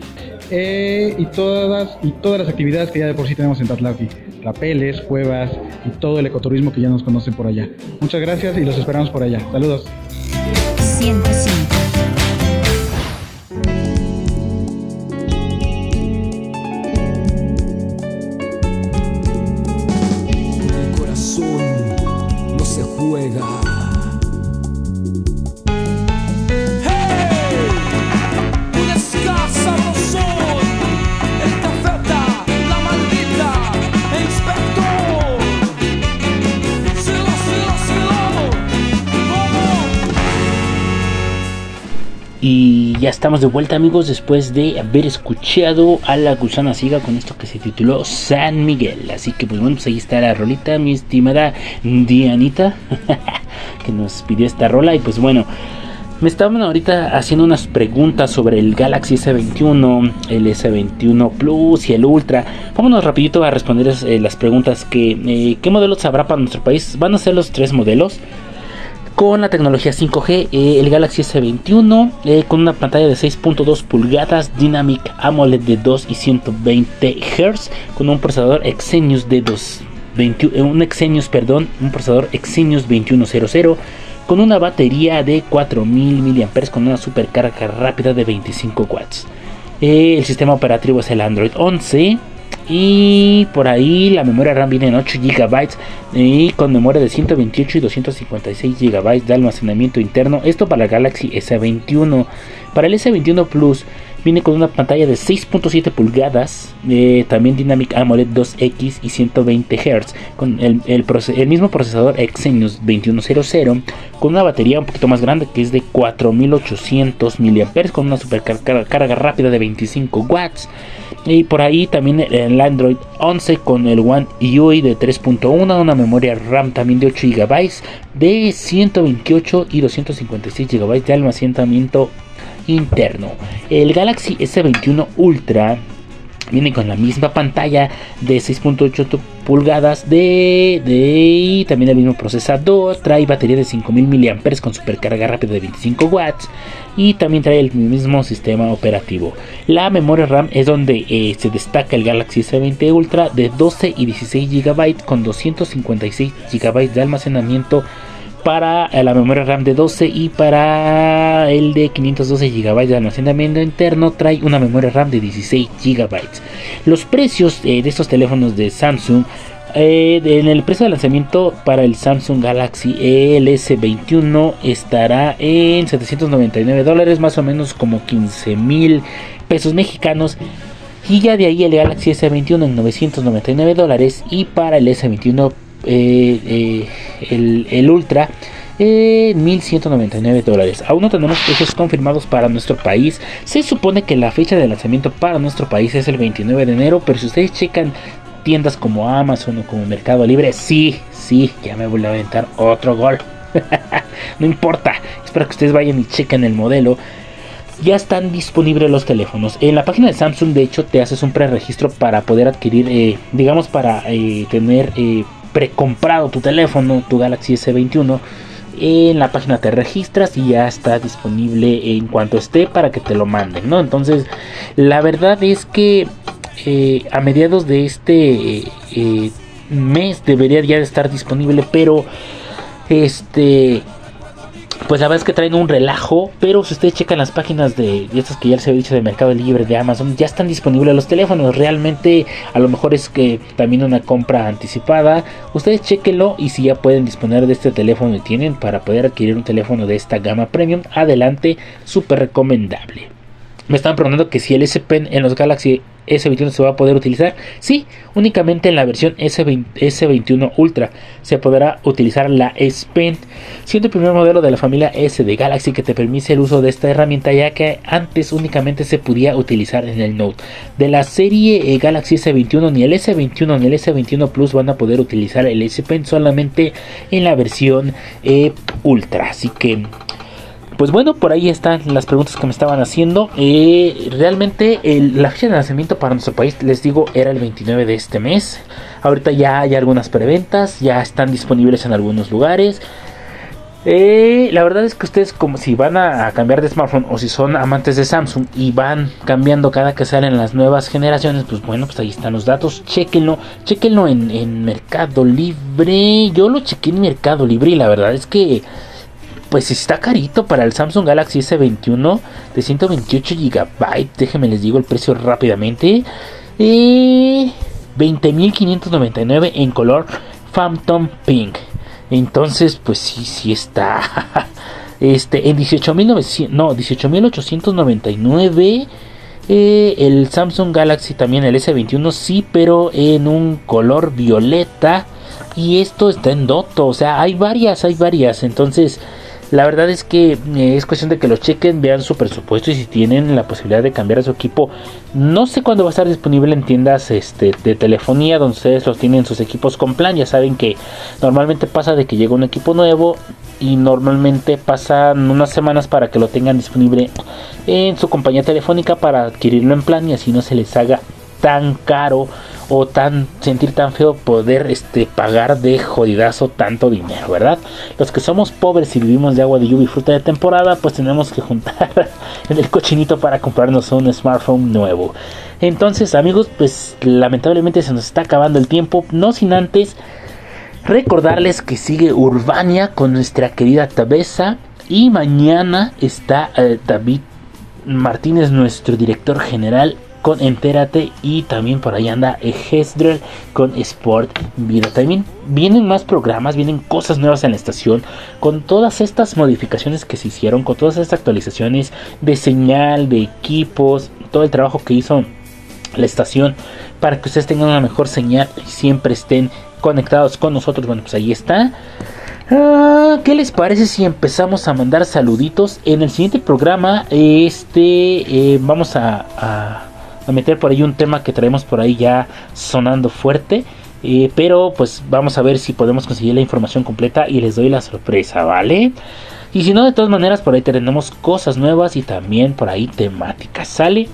eh, y, todas, y todas las actividades que ya de por sí tenemos en Tatlauqui. Rapeles, cuevas y todo el ecoturismo que ya nos conocen por allá. Muchas gracias y los esperamos por allá. Saludos. 105. Estamos de vuelta amigos después de haber escuchado a la gusana siga con esto que se tituló San Miguel. Así que pues bueno, pues ahí está la rolita, mi estimada Dianita, que nos pidió esta rola. Y pues bueno, me estaban ahorita haciendo unas preguntas sobre el Galaxy S21, el S21 Plus y el Ultra. Vámonos rapidito a responder eh, las preguntas que eh, qué modelos habrá para nuestro país. Van a ser los tres modelos con la tecnología 5G, eh, el Galaxy S21 eh, con una pantalla de 6.2 pulgadas, Dynamic AMOLED de 2 y 120 Hz, con un procesador Exynos de 2, 20 eh, un Exynos, perdón, un procesador Exynos 2100 con una batería de 4000 mAh con una supercarga rápida de 25 watts. El sistema operativo es el Android 11 y por ahí la memoria RAM viene en 8 GB y con memoria de 128 y 256 GB de almacenamiento interno. Esto para el Galaxy S21. Para el S21 Plus viene con una pantalla de 6.7 pulgadas, eh, también Dynamic AMOLED 2X y 120 Hz, con el, mismo procesador Exynos 2100, con una batería un poquito más grande que es de 4800 mAh, con una supercarga carga rápida de 25 watts. Y por ahí también el Android 11 con el One UI de 3.1, una memoria RAM también de 8 GB, de 128 y 256 GB de almacenamiento interno. El Galaxy S21 Ultra viene con la misma pantalla de 6.8 tu- pulgadas de, de también el mismo procesador trae batería de 5000 mAh con supercarga rápida de 25 watts y también trae el mismo sistema operativo. La memoria RAM es donde eh, se destaca el Galaxy S20 Ultra de 12 y 16 GB con 256 GB de almacenamiento para eh, la memoria RAM de 12 y para el de 512 GB de almacenamiento interno trae una memoria RAM de 16 GB. Los precios eh, de estos teléfonos de Samsung eh, en el precio de lanzamiento para el Samsung Galaxy LS21 estará en 799 dólares, más o menos como 15 mil pesos mexicanos. Y ya de ahí el Galaxy S21 en 999 dólares. Y para el S21 eh, eh, el, Ultra eh, 1199 dólares. Aún no tenemos precios confirmados para nuestro país. Se supone que la fecha de lanzamiento para nuestro país es el 29 de enero, pero si ustedes checan tiendas como Amazon o como Mercado Libre, sí, sí, ya me voy a aventar otro gol. no importa, espero que ustedes vayan y chequen el modelo. Ya están disponibles los teléfonos. En la página de Samsung, de hecho, te haces un preregistro para poder adquirir, eh, digamos, para eh, tener eh, precomprado tu teléfono, tu Galaxy S21. En la página te registras y ya está disponible en cuanto esté para que te lo manden, ¿no? Entonces, la verdad es que eh, a mediados de este eh, eh, mes debería ya estar disponible, pero este pues la verdad es que traen un relajo, pero si ustedes checan las páginas de, estas que ya les había dicho de Mercado Libre, de Amazon, ya están disponibles los teléfonos. Realmente, a lo mejor es que también una compra anticipada. Ustedes chequenlo y si ya pueden disponer de este teléfono y tienen para poder adquirir un teléfono de esta gama premium, adelante, súper recomendable. Me estaban preguntando que si el S Pen en los Galaxy S21 se va a poder utilizar. Sí, únicamente en la versión S20 S21 Ultra se podrá utilizar la S Pen, siendo el primer modelo de la familia S de Galaxy que te permite el uso de esta herramienta, ya que antes únicamente se podía utilizar en el Note. De la serie eh, Galaxy S21, ni el S21 ni el S21 Plus van a poder utilizar el S Pen solamente en la versión eh, Ultra. Así que pues bueno, por ahí están las preguntas que me estaban haciendo. Eh, realmente el, la fecha de lanzamiento para nuestro país, les digo, era el 29 de este mes. Ahorita ya hay algunas preventas, ya están disponibles en algunos lugares. Eh, la verdad es que ustedes como si van a, cambiar de smartphone o si son amantes de Samsung y van cambiando cada que salen las nuevas generaciones, pues bueno, pues ahí están los datos, chequenlo, chequenlo en, en Mercado Libre. Yo lo chequé en Mercado Libre y la verdad es que pues está carito para el Samsung Galaxy S21 de 128 GB. Déjenme les digo el precio rápidamente. Eh, 20.599 en color Phantom Pink. Entonces, pues sí, sí está. Este, en 18.900, no, 18.899. Eh, el Samsung Galaxy también, el S21, sí, pero en un color violeta. Y esto está en Doto, o sea, hay varias, hay varias. Entonces, la verdad es que eh, es cuestión de que lo chequen, vean su presupuesto y si tienen la posibilidad de cambiar a su equipo. No sé cuándo va a estar disponible en tiendas este, de telefonía donde ustedes los tienen sus equipos con plan. Ya saben que normalmente pasa de que llega un equipo nuevo y normalmente pasan unas semanas para que lo tengan disponible en su compañía telefónica para adquirirlo en plan y así no se les haga tan caro o tan sentir tan feo poder este pagar de jodidazo tanto dinero, ¿verdad? Los que somos pobres y vivimos de agua de lluvia y fruta de temporada, pues tenemos que juntar en el cochinito para comprarnos un smartphone nuevo. Entonces, amigos, pues lamentablemente se nos está acabando el tiempo, no sin antes recordarles que sigue Urbania con nuestra querida Tabesa y mañana está eh, David Martínez, nuestro director general con Entérate y también por ahí anda Hesdrel con Sport Vida. También vienen más programas, vienen cosas nuevas en la estación con todas estas modificaciones que se hicieron, con todas estas actualizaciones de señal, de equipos, todo el trabajo que hizo la estación para que ustedes tengan una mejor señal y siempre estén conectados con nosotros. Bueno, pues ahí está. Ah, ¿Qué les parece si empezamos a mandar saluditos? En el siguiente programa, este, eh, vamos a, a a meter por ahí un tema que traemos por ahí ya sonando fuerte. Eh, pero pues vamos a ver si podemos conseguir la información completa y les doy la sorpresa, ¿vale? Y si no, de todas maneras por ahí tenemos cosas nuevas y también por ahí temáticas, ¿sale?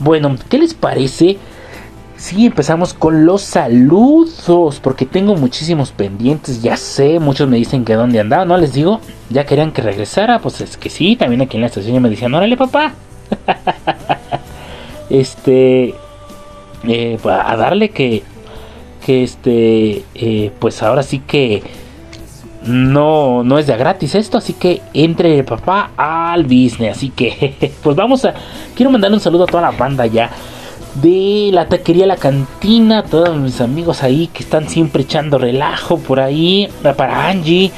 Bueno, ¿qué les parece? Si empezamos con los saludos, porque tengo muchísimos pendientes, ya sé, muchos me dicen que dónde andaba, ¿no? Les digo, ya querían que regresara, pues es que sí, también aquí en la estación ya me decían, órale papá. este eh, a darle que que este eh, pues ahora sí que no no es de gratis esto así que entre el papá al business. Así que pues vamos a quiero mandarle un saludo a toda la banda ya de la taquería La Cantina, todos mis amigos ahí que están siempre echando relajo por ahí, para Angie,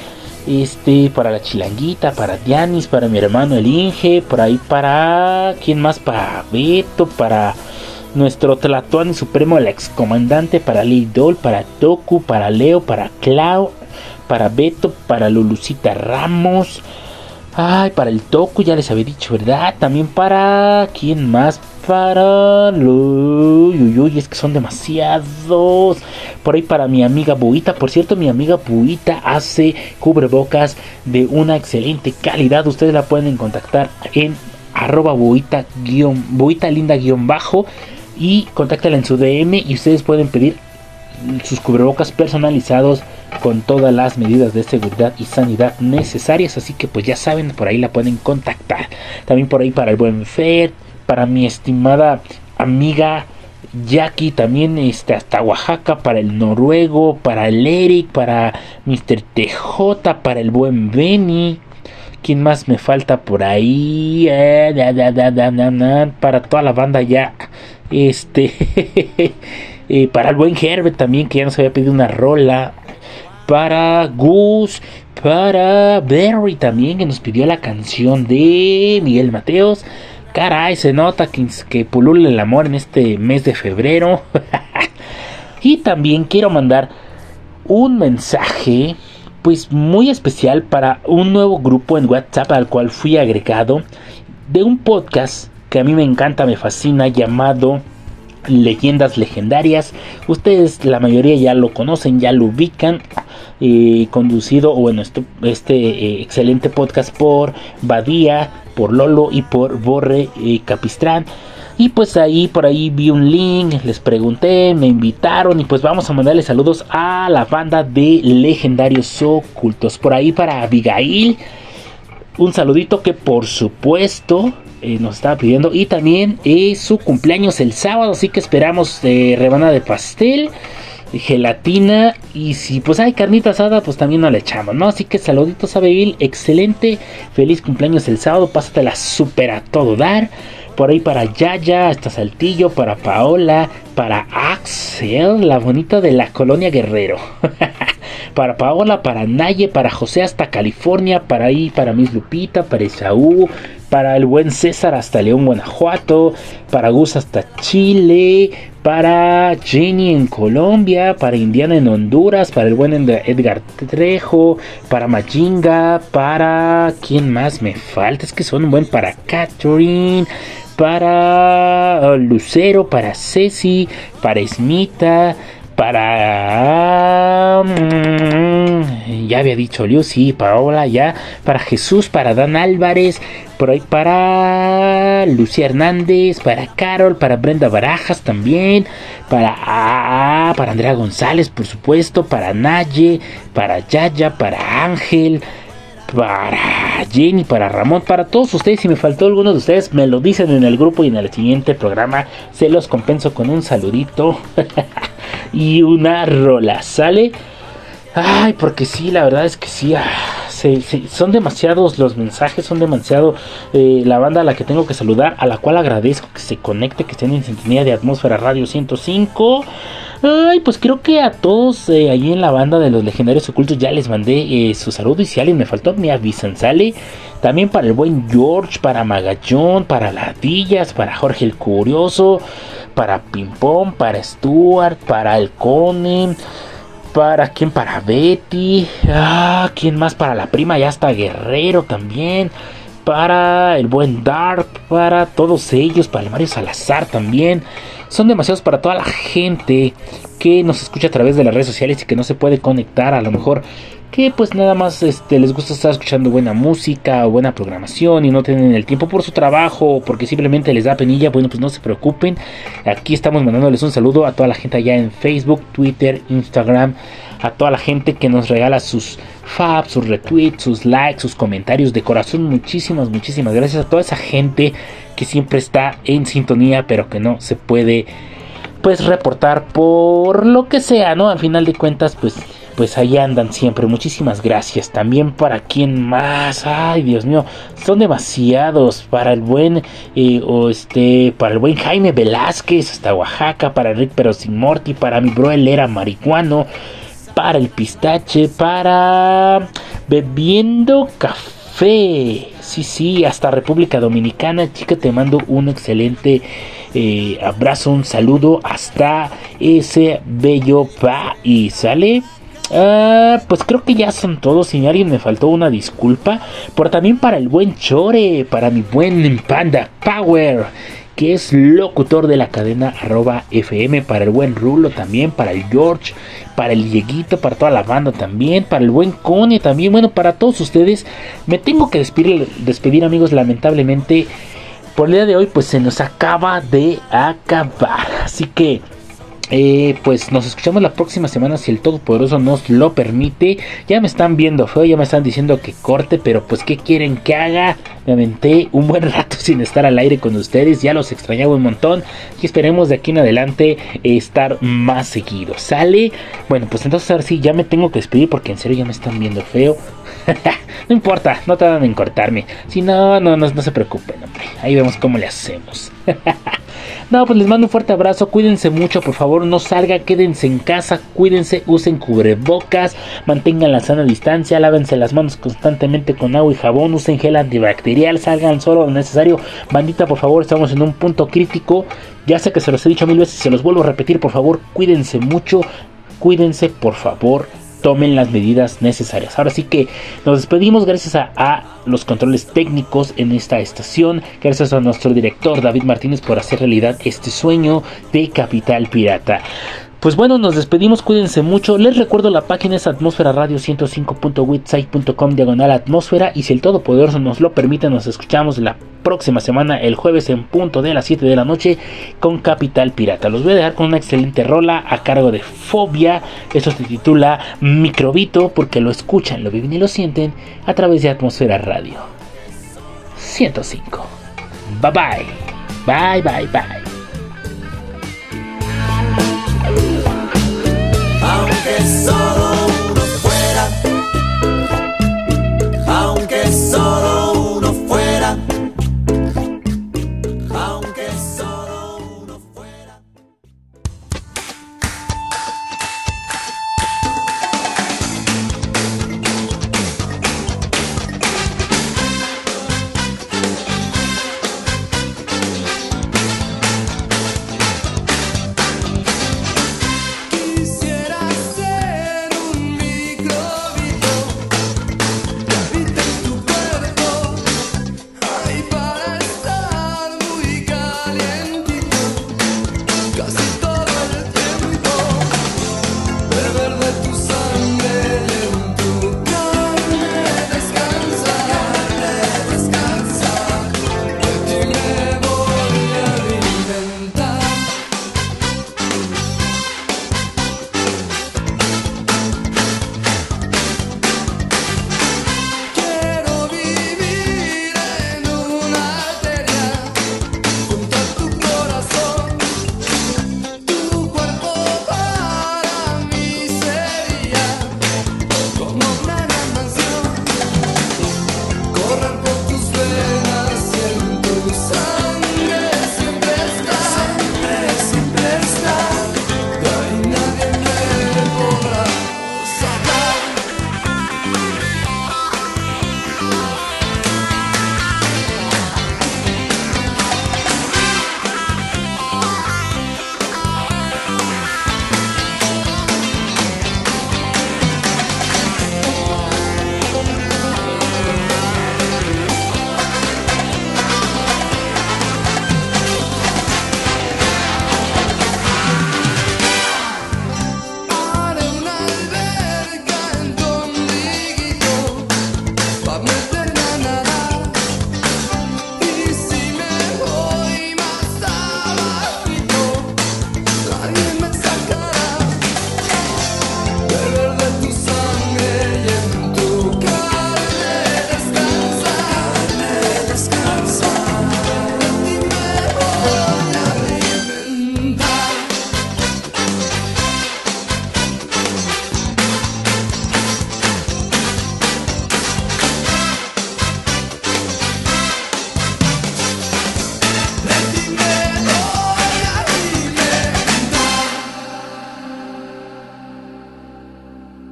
este, para la chilanguita, para Dianis, para mi hermano el Inge, por ahí para. ¿Quién más? Para Beto, para nuestro Tlatuani Supremo, el excomandante, para Lidol, para Toku, para Leo, para Clau, para Beto, para Lulucita Ramos. Ay, para el Toku, ya les había dicho, ¿verdad? También para. ¿Quién más? Para. Uy, uy, es que son demasiados. Por ahí para mi amiga Buita. Por cierto, mi amiga Buita hace cubrebocas de una excelente calidad. Ustedes la pueden contactar en arroba buita, guion, buita linda guion bajo. Y contáctala en su DM y ustedes pueden pedir sus cubrebocas personalizados con todas las medidas de seguridad y sanidad necesarias. Así que pues ya saben, por ahí la pueden contactar. También por ahí para el buen Fer, para mi estimada amiga Jackie, también este, hasta Oaxaca, para el noruego, para el Eric, para Mr. TJ, para el buen Benny. ¿Quién más me falta por ahí? Eh, para toda la banda ya. Este. eh, para el buen Herbert también, que ya nos había pedido una rola. Para Gus. Para Berry también, que nos pidió la canción de Miguel Mateos. Caray, se nota que, que pulula el amor en este mes de febrero. y también quiero mandar un mensaje pues muy especial para un nuevo grupo en WhatsApp al cual fui agregado de un podcast que a mí me encanta, me fascina, llamado Leyendas Legendarias. Ustedes la mayoría ya lo conocen, ya lo ubican. Conducido, o bueno, este, este eh, excelente podcast por Badía, por Lolo y por Borre eh, Capistrán. Y pues ahí por ahí vi un link, les pregunté, me invitaron y pues vamos a mandarle saludos a la banda de legendarios ocultos. Por ahí para Abigail, un saludito que por supuesto eh, nos estaba pidiendo. Y también es su cumpleaños el sábado, así que esperamos eh, rebana de pastel, gelatina y si pues hay carnita asada, pues también no le echamos, ¿no? Así que saluditos a Abigail, excelente, feliz cumpleaños el sábado, pásatela súper a todo dar. Por ahí para Yaya, hasta Saltillo, para Paola, para Axel, la bonita de la colonia Guerrero. para Paola, para Naye, para José hasta California, para ahí, para Miss Lupita, para Isaú, para el buen César hasta León, Guanajuato, para Gus hasta Chile, para Jenny en Colombia, para Indiana en Honduras, para el buen Edgar Trejo, para Majinga, para... ¿Quién más me falta? Es que son un buen para Catherine, para uh, Lucero, para Ceci, para Esmita, para... mm, ya había dicho Liu, sí, Paola, ya. Para Jesús, para Dan Álvarez, por para Lucía Hernández, para Carol, para Brenda Barajas también, para, ah, para Andrea González, por supuesto, para Naye, para Yaya, para Ángel, para Jenny, para Ramón, para todos ustedes. Si me faltó alguno de ustedes, me lo dicen en el grupo y en el siguiente programa se los compenso con un saludito y una rola. ¿Sale? Ay, porque sí, la verdad es que sí. ah, se- son demasiados los mensajes, son demasiado eh, la banda a la que tengo que saludar, a la cual agradezco que se conecte, que estén en sintonía de Atmósfera Radio 105. Ay, pues creo que a todos eh, ahí en la banda de los legendarios ocultos ya les mandé eh, su saludo y si alguien me faltó me avisan, sale. También para el buen George, para Magallón, para Ladillas, para Jorge el Curioso, para Pimpón, para Stuart, para el Conen. ¿Para quién? Para Betty. Ah, ¿quién más? Para la prima, ya está Guerrero también. Para el buen Dark, para todos ellos, para el Mario Salazar también. Son demasiados para toda la gente que nos escucha a través de las redes sociales y que no se puede conectar. A lo mejor que pues nada más este, les gusta estar escuchando buena música o buena programación y no tienen el tiempo por su trabajo o porque simplemente les da penilla. Bueno, pues no se preocupen. Aquí estamos mandándoles un saludo a toda la gente allá en Facebook, Twitter, Instagram. A toda la gente que nos regala sus faps, sus retweets, sus likes, sus comentarios de corazón. Muchísimas, muchísimas gracias a toda esa gente que siempre está en sintonía pero que no se puede pues reportar por lo que sea, ¿no? Al final de cuentas, pues, pues ahí andan siempre. Muchísimas gracias. También para quien más. Ay, Dios mío, son demasiados. Para el buen, eh, o este, para el buen Jaime Velázquez hasta Oaxaca. Para Rick pero sin Morty. Para mi bro el era marihuano. Para el pistache. Para bebiendo café. Sí, sí, hasta República Dominicana. Chica, te mando un excelente eh, abrazo, un saludo hasta ese bello país. ¿Sale? Ah, pues creo que ya son todos. Si alguien me faltó una disculpa. Pero también para el buen Chore, para mi buen Panda Power, que es locutor de la cadena FM. Para el buen Rulo también, para el George, para el Dieguito, para toda la banda también. Para el buen Cone también. Bueno, para todos ustedes. Me tengo que despedir, despedir amigos, lamentablemente. Por el día de hoy, pues se nos acaba de acabar. Así que. Eh, pues nos escuchamos la próxima semana si el Todopoderoso nos lo permite. Ya me están viendo feo, ya me están diciendo que corte, pero pues ¿qué quieren que haga? Me aventé un buen rato sin estar al aire con ustedes, ya los extrañaba un montón y esperemos de aquí en adelante estar más seguido. ¿Sale? Bueno, pues entonces ahora sí, ya me tengo que despedir porque en serio ya me están viendo feo. no importa, no tardan en cortarme. Si no, no, no, no se preocupen, hombre. Ahí vemos cómo le hacemos. No, pues les mando un fuerte abrazo, cuídense mucho, por favor, no salgan, quédense en casa, cuídense, usen cubrebocas, mantengan la sana distancia, lávense las manos constantemente con agua y jabón, usen gel antibacterial, salgan solo lo necesario. Bandita, por favor, estamos en un punto crítico. Ya sé que se los he dicho mil veces, se los vuelvo a repetir, por favor, cuídense mucho, cuídense, por favor, tomen las medidas necesarias. Ahora sí que nos despedimos gracias a, los controles técnicos en esta estación, gracias a nuestro director David Martínez por hacer realidad este sueño de Capital Pirata. Pues bueno, nos despedimos, cuídense mucho. Les recuerdo la página es atmósfera radio 105.witsite.com diagonal atmósfera y si el Todopoderoso nos lo permite, nos escuchamos la próxima semana, el jueves en punto de las 7 de la noche con Capital Pirata. Los voy a dejar con una excelente rola a cargo de Fobia. Esto se titula Microbito porque lo escuchan, lo viven y lo sienten a través de Atmósfera Radio 105. Bye bye. Bye bye bye. Aunque solo